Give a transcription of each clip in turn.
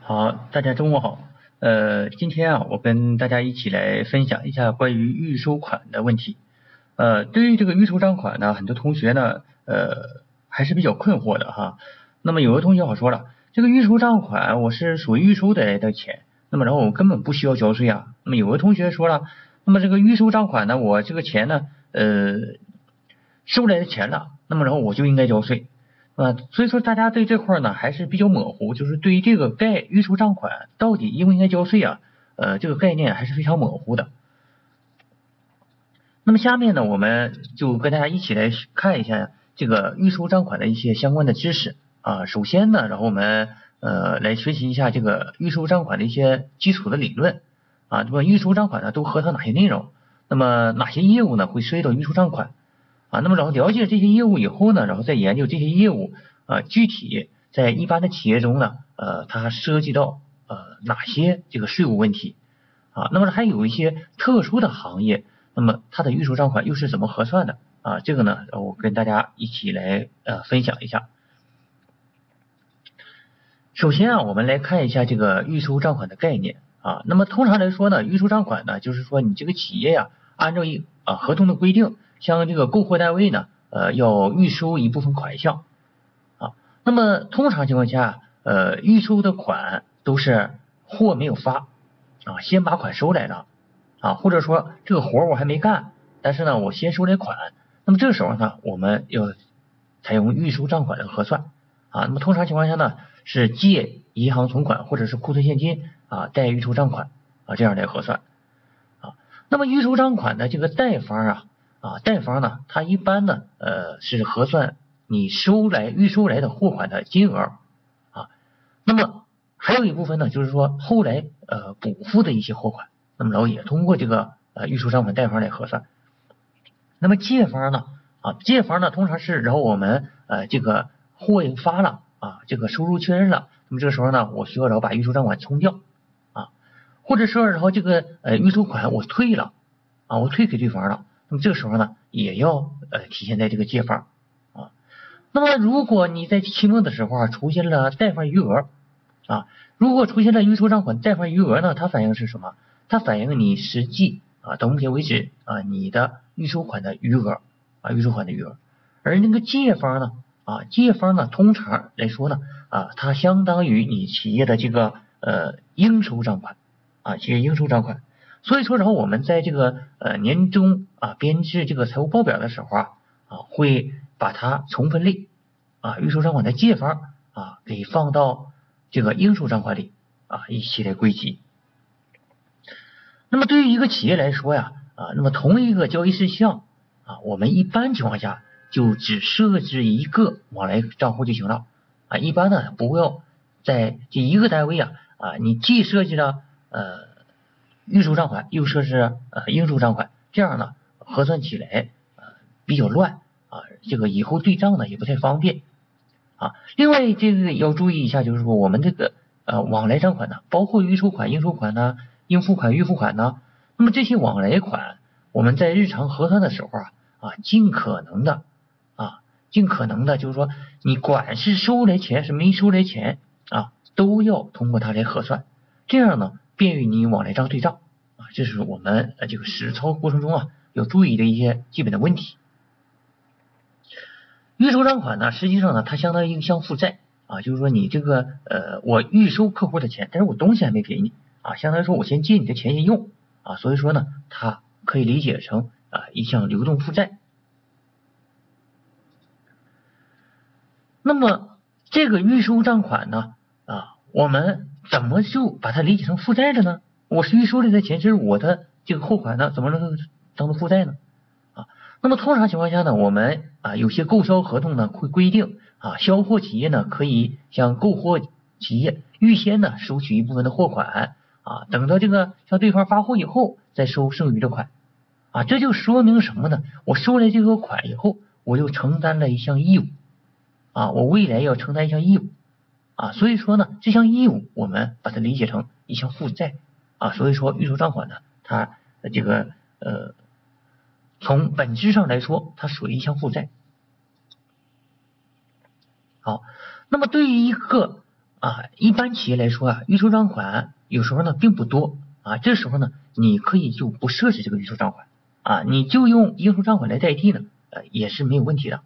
好，大家中午好。呃，今天啊，我跟大家一起来分享一下关于预收款的问题。呃，对于这个预收账款呢，很多同学呢，呃，还是比较困惑的哈。那么有的同学好说了，这个预收账款我是属于预收的的钱，那么然后我根本不需要交税啊。那么有的同学说了，那么这个预收账款呢，我这个钱呢，呃，收来的钱了，那么然后我就应该交税。啊，所以说大家对这块呢还是比较模糊，就是对于这个概预收账款到底应不应该交税啊，呃，这个概念还是非常模糊的。那么下面呢，我们就跟大家一起来看一下这个预收账款的一些相关的知识啊。首先呢，然后我们呃来学习一下这个预收账款的一些基础的理论啊。那么预收账款呢都核算哪些内容？那么哪些业务呢会涉及到预收账款？啊，那么然后了解这些业务以后呢，然后再研究这些业务啊，具体在一般的企业中呢，呃，它涉及到呃哪些这个税务问题啊？那么还有一些特殊的行业，那么它的预收账款又是怎么核算的啊？这个呢，我跟大家一起来呃分享一下。首先啊，我们来看一下这个预收账款的概念啊。那么通常来说呢，预收账款呢，就是说你这个企业呀，按照一啊合同的规定。像这个购货单位呢，呃，要预收一部分款项啊。那么通常情况下，呃，预收的款都是货没有发啊，先把款收来了啊，或者说这个活我还没干，但是呢，我先收来款。那么这个时候呢，我们要采用预收账款来核算啊。那么通常情况下呢，是借银行存款或者是库存现金啊，贷预收账款啊，这样来核算啊。那么预收账款的这个贷方啊。啊，贷方呢，它一般呢，呃，是核算你收来预收来的货款的金额啊，那么还有一部分呢，就是说后来呃补付的一些货款，那么然后也通过这个呃预收账款贷方来核算。那么借方呢，啊，借方呢通常是然后我们呃这个货已发了啊，这个收入确认了，那么这个时候呢，我需要然后把预收账款冲掉啊，或者说然后这个呃预收款我退了啊，我退给对方了。那么这个时候呢，也要呃体现在这个借方啊。那么如果你在期末的时候啊出现了贷方余额啊，如果出现了预收账款贷方余额呢，它反映是什么？它反映你实际啊到目前为止啊你的预收款的余额啊预收款的余额。而那个借方呢啊借方呢通常来说呢啊它相当于你企业的这个呃应收账款啊企业应收账款。所以说，然后我们在这个呃年终啊编制这个财务报表的时候啊啊会把它重分类啊预收账款的借方啊给放到这个应收账款里啊一起来归集。那么对于一个企业来说呀啊，那么同一个交易事项啊，我们一般情况下就只设置一个往来账户就行了啊，一般呢不要在这一个单位啊啊你既设计了呃。预收账款又设置呃应收账款，这样呢核算起来呃比较乱啊，这个以后对账呢也不太方便啊。另外这个要注意一下，就是说我们这个呃往来账款呢，包括预收款、应收款呢、应付款、预付款呢，那么这些往来款，我们在日常核算的时候啊啊，尽可能的啊，尽可能的就是说你管是收来钱是没收来钱啊，都要通过它来核算，这样呢。便于你往来账对账啊，这是我们呃这个实操过程中啊要注意的一些基本的问题。预收账款呢，实际上呢它相当于一项负债啊，就是说你这个呃我预收客户的钱，但是我东西还没给你啊，相当于说我先借你的钱先用啊，所以说呢它可以理解成啊一项流动负债。那么这个预收账款呢我们。怎么就把它理解成负债了呢？我是预收来的钱，这是我的这个货款呢，怎么能当做负债呢？啊，那么通常情况下呢，我们啊有些购销合同呢会规定啊，销货企业呢可以向购货企业预先呢收取一部分的货款啊，等到这个向对方发货以后再收剩余的款啊，这就说明什么呢？我收来这个款以后，我就承担了一项义务啊，我未来要承担一项义务。啊，所以说呢，这项义务我们把它理解成一项负债啊，所以说预收账款呢，它这个呃，从本质上来说，它属于一项负债。好，那么对于一个啊，一般企业来说啊，预收账款有时候呢并不多啊，这时候呢，你可以就不设置这个预收账款啊，你就用应收账款来代替呢，呃，也是没有问题的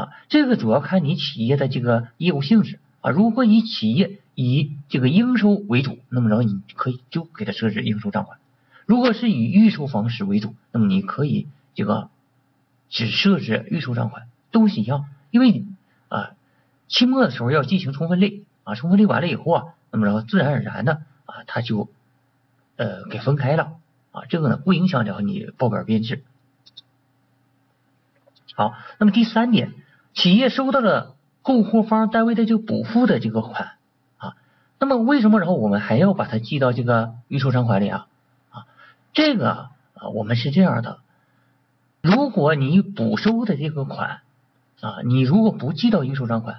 啊。这个主要看你企业的这个业务性质啊，如果你企业以这个应收为主，那么然后你可以就给它设置应收账款；如果是以预收方式为主，那么你可以这个只设置预收账款，都是一样，因为啊。期末的时候要进行充分类啊，充分类完了以后啊，那么然后自然而然的啊，它就呃给分开了啊，这个呢不影响了你报表编制。好，那么第三点，企业收到了购货方单位的就补付的这个款啊，那么为什么然后我们还要把它记到这个预收账款里啊？啊，这个啊我们是这样的，如果你补收的这个款啊，你如果不记到预收账款。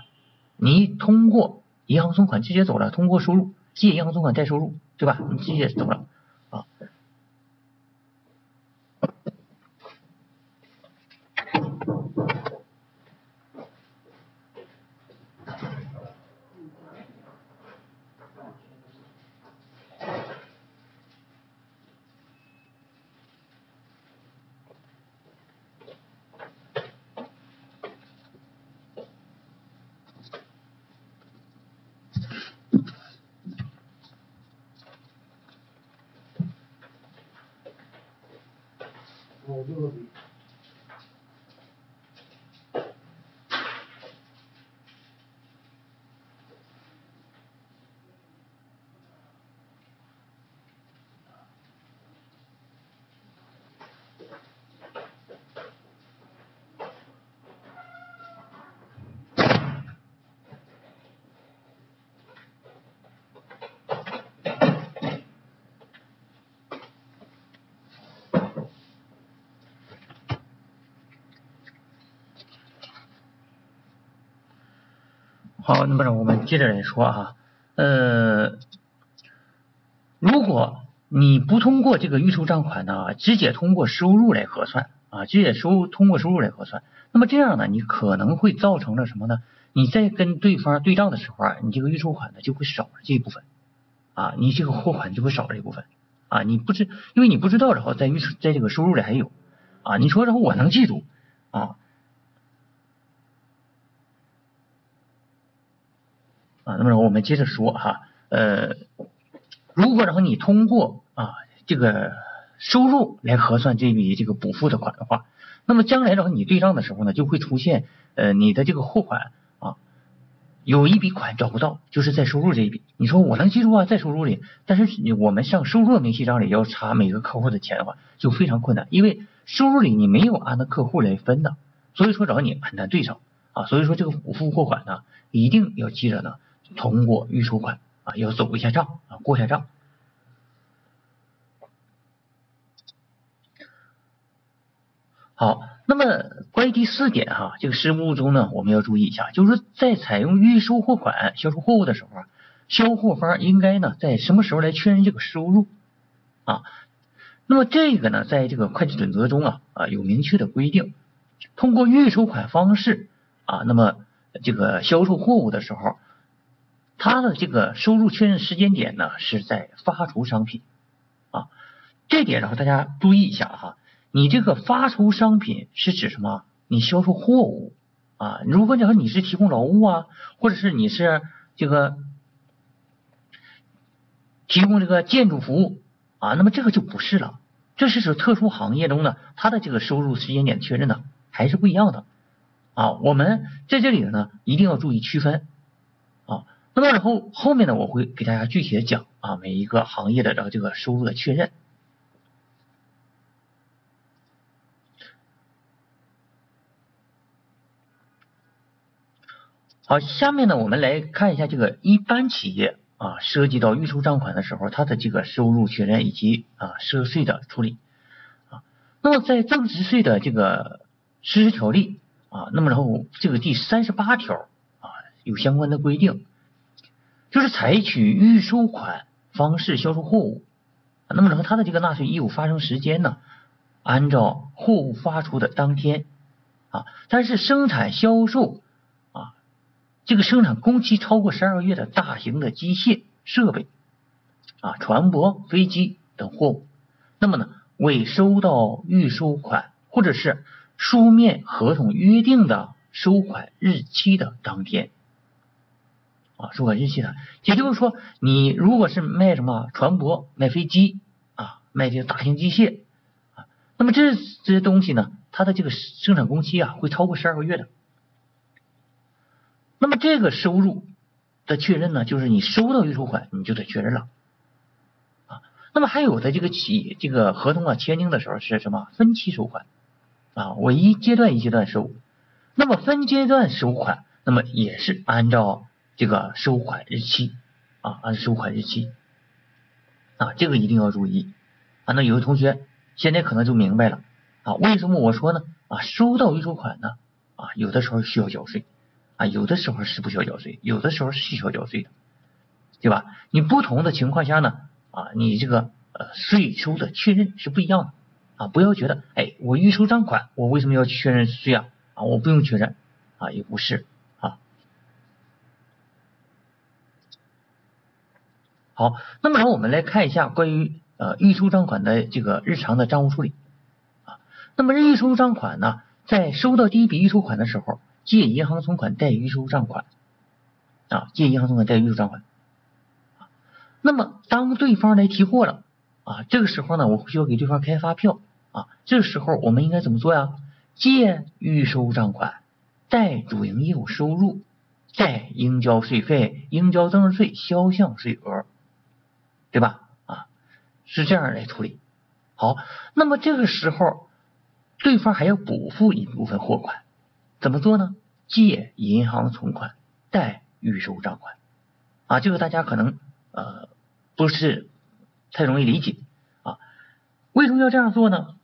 你通过银行存款直接走了，通过收入借银行存款贷收入，对吧？你直接走了啊。好，那么我们接着来说啊，呃，如果你不通过这个预收账款呢，直接通过收入来核算啊，直接收通过收入来核算，那么这样呢，你可能会造成了什么呢？你在跟对方对账的时候啊，你这个预收款呢就会少了这一部分啊，你这个货款就会少了一部分啊，你不知因为你不知道然后在预在这个收入里还有啊，你说然后我能记住啊？啊，那么我们接着说哈，呃，如果然后你通过啊这个收入来核算这笔这个补付的款的话，那么将来然后你对账的时候呢，就会出现呃你的这个货款啊有一笔款找不到，就是在收入这一笔，你说我能记住啊，在收入里，但是你我们上收入明细账里要查每个客户的钱的话，就非常困难，因为收入里你没有按照客户来分的，所以说找你很难对上啊，所以说这个补付货款呢，一定要记着呢。通过预收款啊，要走一下账啊，过下账。好，那么关于第四点哈，这个实务中呢，我们要注意一下，就是在采用预收货款销售货物的时候啊，销货方应该呢在什么时候来确认这个收入啊？那么这个呢，在这个会计准则中啊啊有明确的规定，通过预收款方式啊，那么这个销售货物的时候。它的这个收入确认时间点呢，是在发出商品啊，这点然后大家注意一下哈，你这个发出商品是指什么？你销售货物啊，如果你说你是提供劳务啊，或者是你是这个提供这个建筑服务啊，那么这个就不是了，这是指特殊行业中呢，它的这个收入时间点确认呢还是不一样的啊，我们在这里呢一定要注意区分啊。那么然后后面呢，我会给大家具体的讲啊，每一个行业的这个这个收入的确认。好，下面呢，我们来看一下这个一般企业啊，涉及到预收账款的时候，它的这个收入确认以及啊涉税的处理啊。那么在增值税的这个实施条例啊，那么然后这个第三十八条啊有相关的规定。就是采取预收款方式销售货物，那么然后它的这个纳税义务发生时间呢，按照货物发出的当天啊，但是生产销售啊这个生产工期超过十二个月的大型的机械设备啊、船舶、飞机等货物，那么呢，未收到预收款或者是书面合同约定的收款日期的当天啊，收款日期的，也就是说，你如果是卖什么船舶、卖飞机啊、卖这个大型机械啊，那么这这些东西呢，它的这个生产工期啊，会超过十二个月的。那么这个收入的确认呢，就是你收到预收款，你就得确认了啊。那么还有的这个企这个合同啊签订的时候是什么分期收款啊，我一阶段一阶段收。那么分阶段收款，那么也是按照这个收款日期啊，按收款日期啊，这个一定要注意啊。那有的同学现在可能就明白了啊，为什么我说呢啊，收到预收款呢啊，有的时候需要缴税。啊，有的时候是不需要缴税，有的时候是需要缴税的，对吧？你不同的情况下呢，啊，你这个呃税收的确认是不一样的啊，不要觉得，哎，我预收账款，我为什么要确认税啊？啊，我不用确认啊，也不是啊。好，那么我们来看一下关于呃预收账款的这个日常的账务处理啊。那么预收账款呢，在收到第一笔预收款的时候。借银行存款贷预收账款啊，借银行存款贷预收账款。那么当对方来提货了啊，这个时候呢，我需要给对方开发票啊，这个时候我们应该怎么做呀？借预收账款贷主营业务收入，贷应交税费、应交增值税销项税额，对吧？啊，是这样来处理。好，那么这个时候对方还要补付一部分货款。怎么做呢？借银行存款贷预收账款啊，这个大家可能呃不是太容易理解啊。为什么要这样做呢？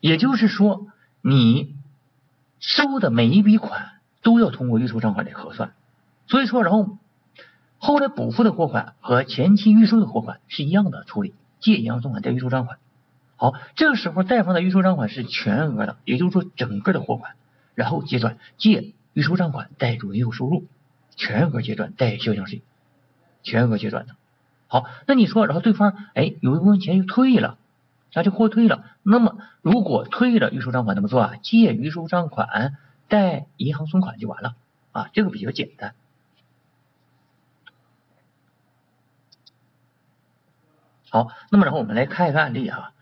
也就是说，你收的每一笔款都要通过预收账款来核算，所以说，然后后来补付的货款和前期预收的货款是一样的处理，借银行存款贷预收账款。好，这个时候贷方的预收账款是全额的，也就是说整个的货款。然后结转借预收账款贷主营业务收入，全额结转贷销项税，全额结转的。好，那你说，然后对方哎有一部分钱又退了，那就货退了。那么如果退了预收账款怎么做啊？借预收账款贷银行存款就完了啊，这个比较简单。好，那么然后我们来看一个案例啊，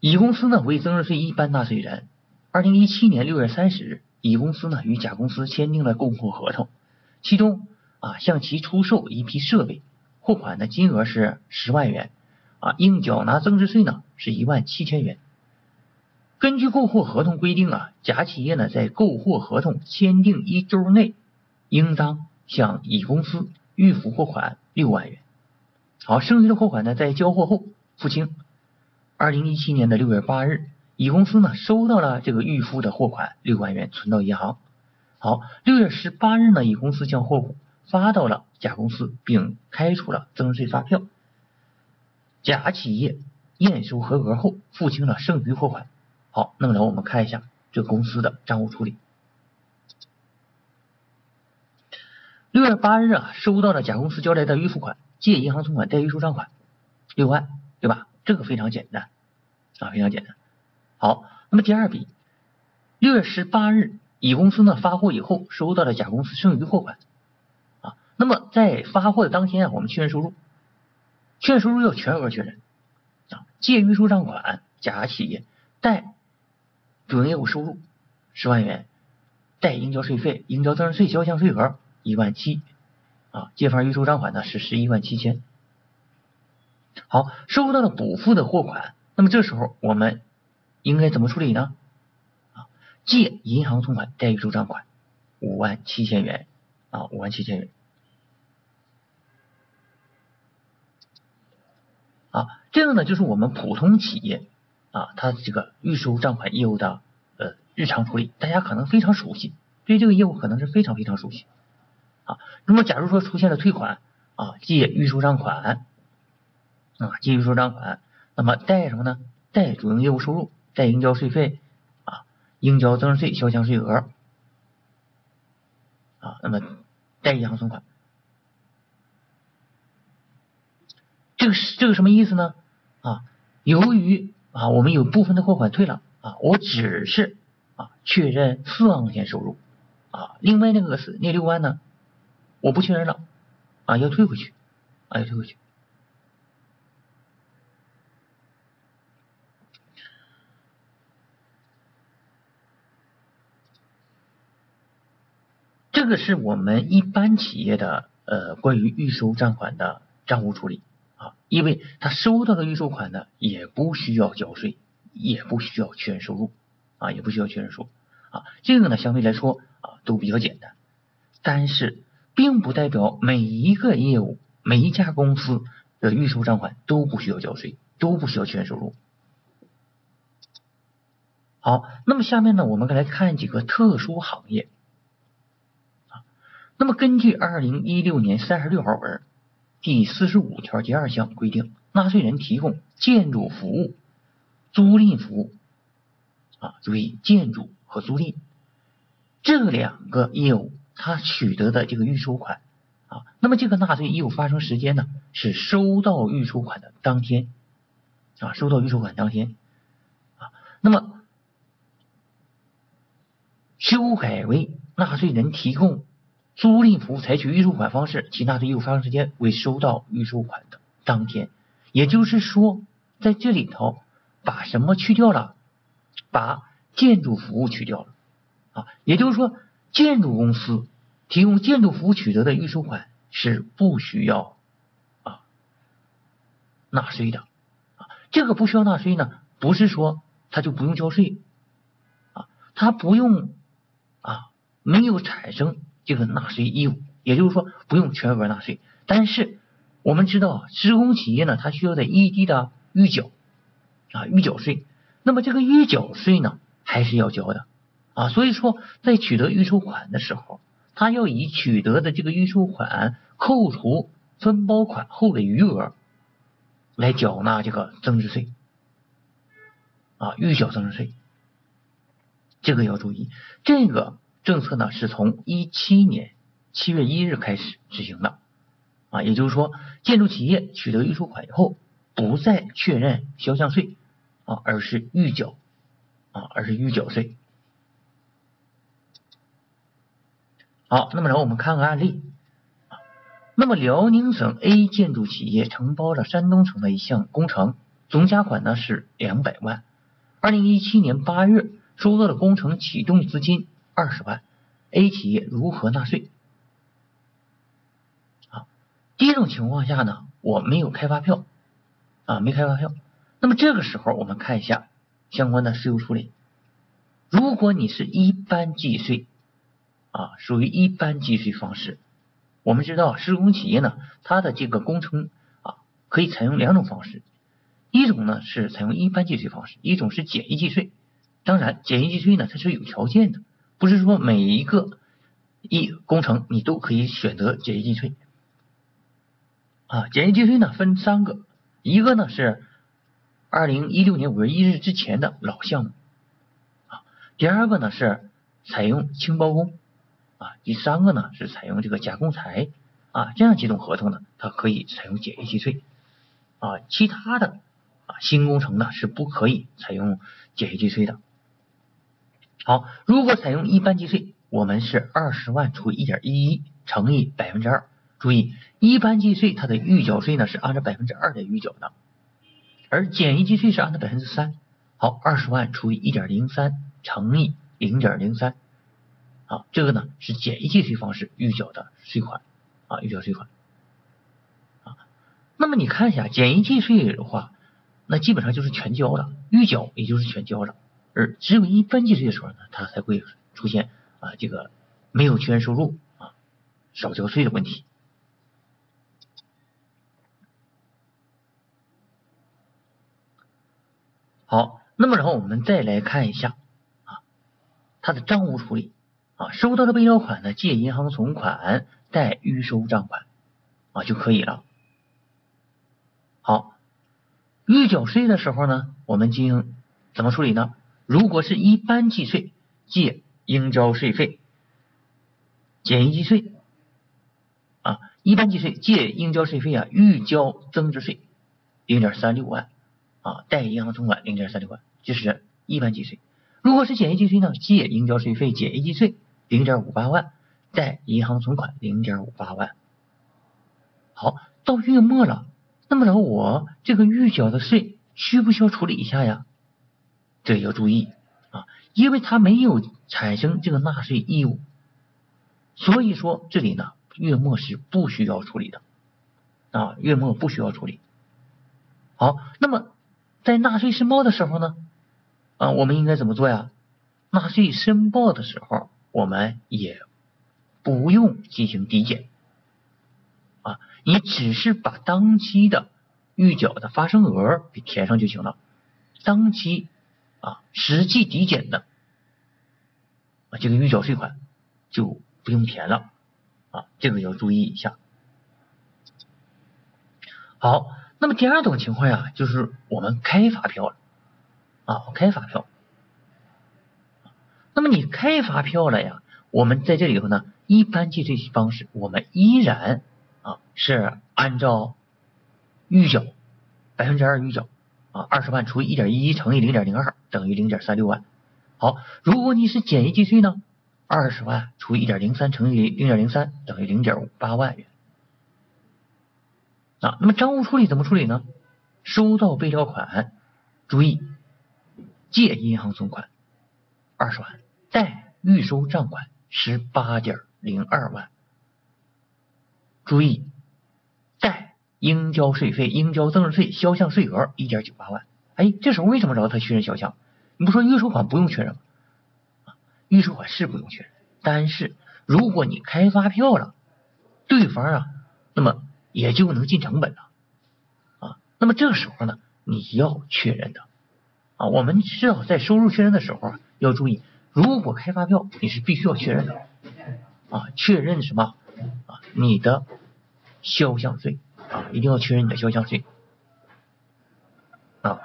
乙公司呢为增值税一般纳税人，二零一七年六月三十日。乙公司呢与甲公司签订了供货合同，其中啊向其出售一批设备，货款的金额是十万元，啊应缴纳增值税呢是一万七千元。根据购货合同规定啊，甲企业呢在购货合同签订一周内，应当向乙公司预付货款六万元。好，剩余的货款呢在交货后付清。二零一七年的六月八日。乙公司呢收到了这个预付的货款六万元，存到银行。好，六月十八日呢，乙公司将货物发到了甲公司，并开出了增值税发票。甲企业验收合格后，付清了剩余货款。好，那么来我们看一下这个公司的账务处理。六月八日啊，收到了甲公司交来的预付款，借银行存款贷预收账款六万，对吧？这个非常简单啊，非常简单。好，那么第二笔，六月十八日，乙公司呢发货以后，收到了甲公司剩余货款啊。那么在发货的当天啊，我们确认收入，确认收入要全额确认啊。借预收账款，甲企业贷主营业务收入十万元，贷应交税费、应交增值税销项税额一万七啊。借方预收账款呢是十一万七千。好，收到了补付的货款，那么这时候我们。应该怎么处理呢？啊，借银行存款贷预收账款五万七千元啊，五万七千元啊，这个呢就是我们普通企业啊，它这个预收账款业务的呃日常处理，大家可能非常熟悉，对这个业务可能是非常非常熟悉啊。那么假如说出现了退款啊，借预收账款啊，借预收账款，那么贷什么呢？贷主营业务收入。贷应交税费啊，应交增值税销项税额啊，那么贷银行存款。这个是这个什么意思呢？啊，由于啊我们有部分的货款退了啊，我只是啊确认四万块钱收入啊，另外那个是那六万呢，我不确认了啊，要退回去啊，要退回去。这个是我们一般企业的呃关于预收账款的账务处理。啊，因为他收到的预收款呢，也不需要交税，也不需要确认收入，啊，也不需要确认收入，啊，这个呢相对来说啊都比较简单，但是并不代表每一个业务、每一家公司的预收账款都不需要交税，都不需要确认收入。好，那么下面呢，我们来看几个特殊行业，啊，那么根据二零一六年三十六号文。第四十五条第二项规定，纳税人提供建筑服务、租赁服务啊，注意建筑和租赁这两个业务，他取得的这个预收款啊，那么这个纳税义务发生时间呢，是收到预收款的当天啊，收到预收款当天啊，那么修改为纳税人提供。租赁服务采取预收款方式，其纳税义务发生时间为收到预收款的当天。也就是说，在这里头把什么去掉了？把建筑服务去掉了啊。也就是说，建筑公司提供建筑服务取得的预收款是不需要啊纳税的啊。这个不需要纳税呢，不是说他就不用交税啊，他不用啊，没有产生。这个纳税义务，也就是说不用全额纳税，但是我们知道施工企业呢，它需要在异地的预缴啊预缴税，那么这个预缴税呢还是要交的啊，所以说在取得预收款的时候，他要以取得的这个预收款扣除分包款后的余额来缴纳这个增值税啊预缴增值税，这个要注意这个。政策呢是从一七年七月一日开始执行的啊，也就是说，建筑企业取得预收款以后，不再确认销项税啊，而是预缴啊，而是预缴税。好，那么然后我们看个案例，那么辽宁省 A 建筑企业承包了山东省的一项工程，总价款呢是两百万，二零一七年八月收到了工程启动资金。二十万，A 企业如何纳税？啊，第一种情况下呢，我没有开发票啊，没开发票。那么这个时候，我们看一下相关的税务处理。如果你是一般计税啊，属于一般计税方式。我们知道施工企业呢，它的这个工程啊，可以采用两种方式，一种呢是采用一般计税方式，一种是简易计税。当然，简易计税呢，它是有条件的。不是说每一个一工程你都可以选择简易计税啊，简易计税呢分三个，一个呢是二零一六年五月一日之前的老项目啊，第二个呢是采用轻包工啊，第三个呢是采用这个加工材啊，这样几种合同呢，它可以采用简易计税啊，其他的啊新工程呢是不可以采用简易计税的。好，如果采用一般计税，我们是二十万除以一点一一乘以百分之二。注意，一般计税它的预缴税呢是按照百分之二来预缴的，而简易计税是按照百分之三。好，二十万除以一点零三乘以零点零三，啊，这个呢是简易计税方式预缴的税款啊，预缴税款啊。那么你看一下简易计税的话，那基本上就是全交了，预缴也就是全交了。而只有一般计税的时候呢，它才会出现啊这个没有确认收入啊少交税的问题。好，那么然后我们再来看一下啊它的账务处理啊收到的备料款呢借银行存款贷预收账款啊就可以了。好，预缴税的时候呢，我们进行怎么处理呢？如果是一般计税，借应交税费；简易计税啊一般计税借应交税费啊，预交增值税零点三六万啊，贷银行存款零点三六万，这是一般计税。如果是简易计税呢，借应交税费简易计税零点五八万，贷银行存款零点五八万。好，到月末了，那么着我这个预缴的税需不需要处理一下呀？这要注意啊，因为他没有产生这个纳税义务，所以说这里呢。月末是不需要处理的啊，月末不需要处理。好，那么在纳税申报的时候呢，啊，我们应该怎么做呀？纳税申报的时候，我们也不用进行抵减啊，你只是把当期的预缴的发生额给填上就行了，当期啊实际抵减的啊这个预缴税款就不用填了。啊，这个要注意一下。好，那么第二种情况呀，就是我们开发票了啊，开发票。那么你开发票了呀，我们在这里头呢，一般计税方式，我们依然啊是按照预缴百分之二预缴啊，二十万除以一点一一乘以零点零二等于零点三六万。好，如果你是简易计税呢？二十万除以一点零三乘以零点零三等于零点五八万元啊。那么账务处理怎么处理呢？收到备料款，注意借银行存款二十万，贷预收账款十八点零二万。注意贷应交税费、应交增值税销项税额一点九八万。哎，这时候为什么找他确认销项？你不说预收款不用确认吗？预收款是不用确认，但是如果你开发票了，对方啊，那么也就能进成本了啊。那么这个时候呢，你要确认的啊，我们至少在收入确认的时候啊，要注意，如果开发票你是必须要确认的啊，确认什么啊？你的销项税啊，一定要确认你的销项税啊。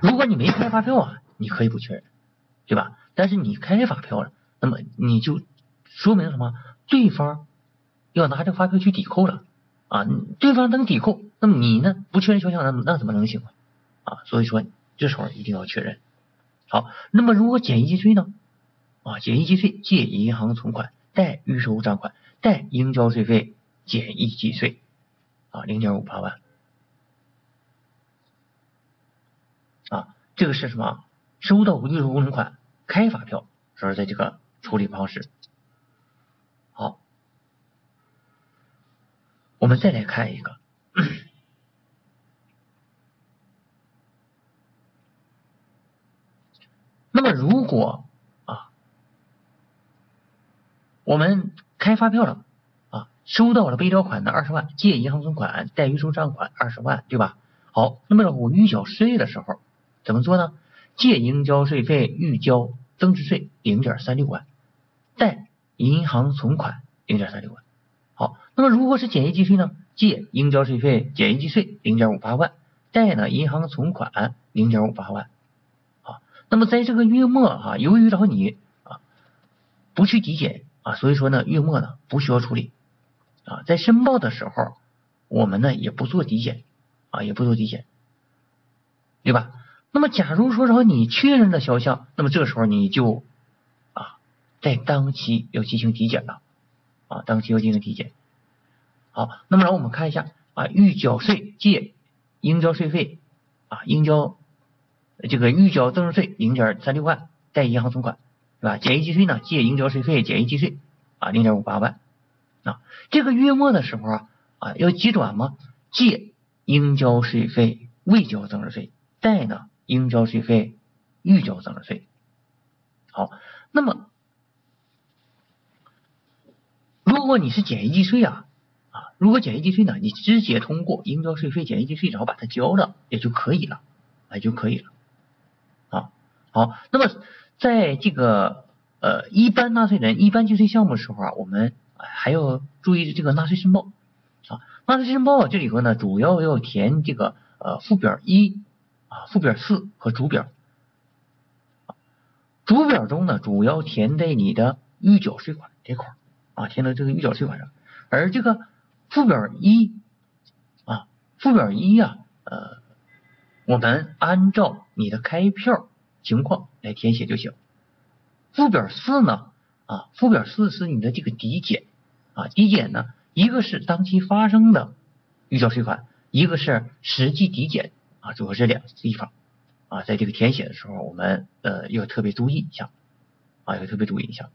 如果你没开发票啊，你可以不确认，对吧？但是你开发票了，那么你就说明什么？对方要拿这个发票去抵扣了啊！对方能抵扣，那么你呢？不确认销项，那那怎么能行啊？啊，所以说这时候一定要确认。好，那么如果简易计税呢？啊，简易计税借银行存款贷预收账款贷应交税费简易计税啊，零点五八万啊，这个是什么？收到预收工程款。开发票是在这个处理方式。好，我们再来看一个。那么如果啊，我们开发票了啊，收到了备料款的二十万，借银行存款贷预收账款二十万，对吧？好，那么我预缴税的时候怎么做呢？借应交税费预交增值税零点三六万，贷银行存款零点三六万。好，那么如果是简易计税呢？借应交税费简易计税零点五八万，贷呢银行存款零点五八万。那么在这个月末哈，由于然后你啊不去体检啊，所以说呢月末呢不需要处理啊，在申报的时候我们呢也不做体检啊，也不做体检，对吧？那么，假如说然后你确认了销项，那么这个时候你就啊，在当期要进行体检了啊，当期要进行体检。好，那么然后我们看一下啊，预缴税借应交税费啊，应交这个预缴增值税零点三六万，贷银行存款是吧？简易计税呢，借应交税费简易计税啊，零点五八万啊。这个月末的时候啊啊，要急转吗？借应交税费未交增值税，贷呢？应交税费预交增值税，好，那么如果你是简易计税啊啊，如果简易计税呢，你直接通过应交税费简易计税，然后把它交了也就可以了，也就可以了。好，那么在这个呃一般纳税人一般计税项目的时候啊，我们还要注意这个纳税申报啊，纳税申报这里头呢，主要要填这个呃附表一。啊，附表四和主表，主表中呢主要填在你的预缴税款这块啊，填到这个预缴税款上，而这个附表一啊，附表一呀，呃，我们按照你的开票情况来填写就行。附表四呢，啊，附表四是你的这个抵减啊，抵减呢，一个是当期发生的预缴税款，一个是实际抵减啊，主要是两个地方啊，在这个填写的时候，我们呃要特别注意一下啊，要特别注意一下。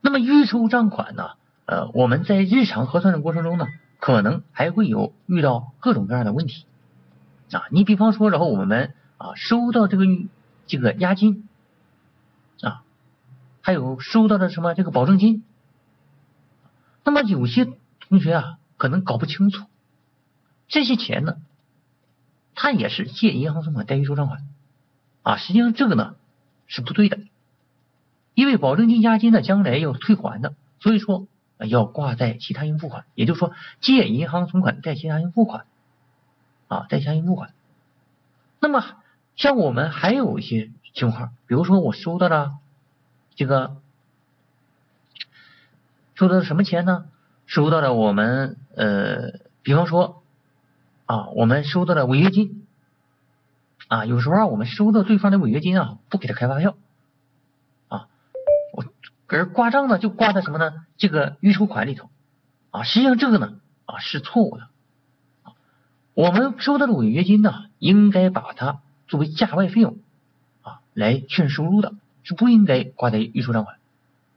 那么预收账款呢？呃，我们在日常核算的过程中呢，可能还会有遇到各种各样的问题啊。你比方说，然后我们啊收到这个这个押金啊，还有收到的什么这个保证金，那么有些同学啊可能搞不清楚这些钱呢，他也是借银行存款代预收账款啊，实际上这个呢是不对的。因为保证金、押金呢，将来要退还的，所以说要挂在其他应付款。也就是说，借银行存款贷其他应付款啊，贷其他应付款。那么，像我们还有一些情况，比如说我收到了这个收到了什么钱呢？收到了我们呃，比方说啊，我们收到了违约金啊，有时候我们收到对方的违约金啊，不给他开发票啊，我。而挂账呢，就挂在什么呢？这个预收款里头啊，实际上这个呢啊是错误的。我们收到的违约金呢，应该把它作为价外费用啊来确认收入的，是不应该挂在预收账款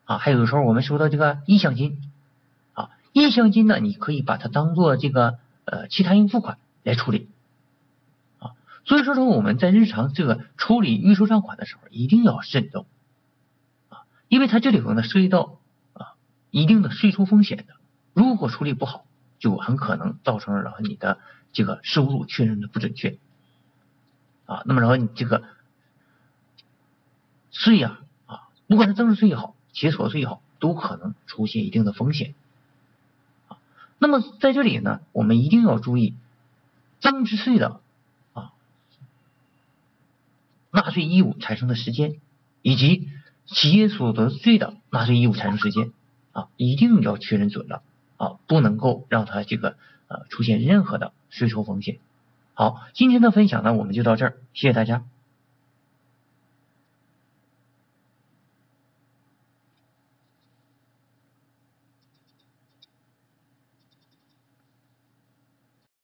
啊。还有的时候我们收到这个意向金啊，意向金呢，你可以把它当做这个呃其他应付款来处理啊。所以说说我们在日常这个处理预收账款的时候，一定要慎重。啊因为它这里头呢涉及到啊一定的税收风险的，如果处理不好，就很可能造成了你的这个收入确认的不准确啊，那么然后你这个税呀啊，不管是增值税也好，企业所得税也好，都可能出现一定的风险啊。那么在这里呢，我们一定要注意增值税的啊纳税义务产生的时间以及。企业所得税的纳税义务产生时间啊，一定要确认准了啊，不能够让它这个呃出现任何的税收风险。好，今天的分享呢，我们就到这儿，谢谢大家。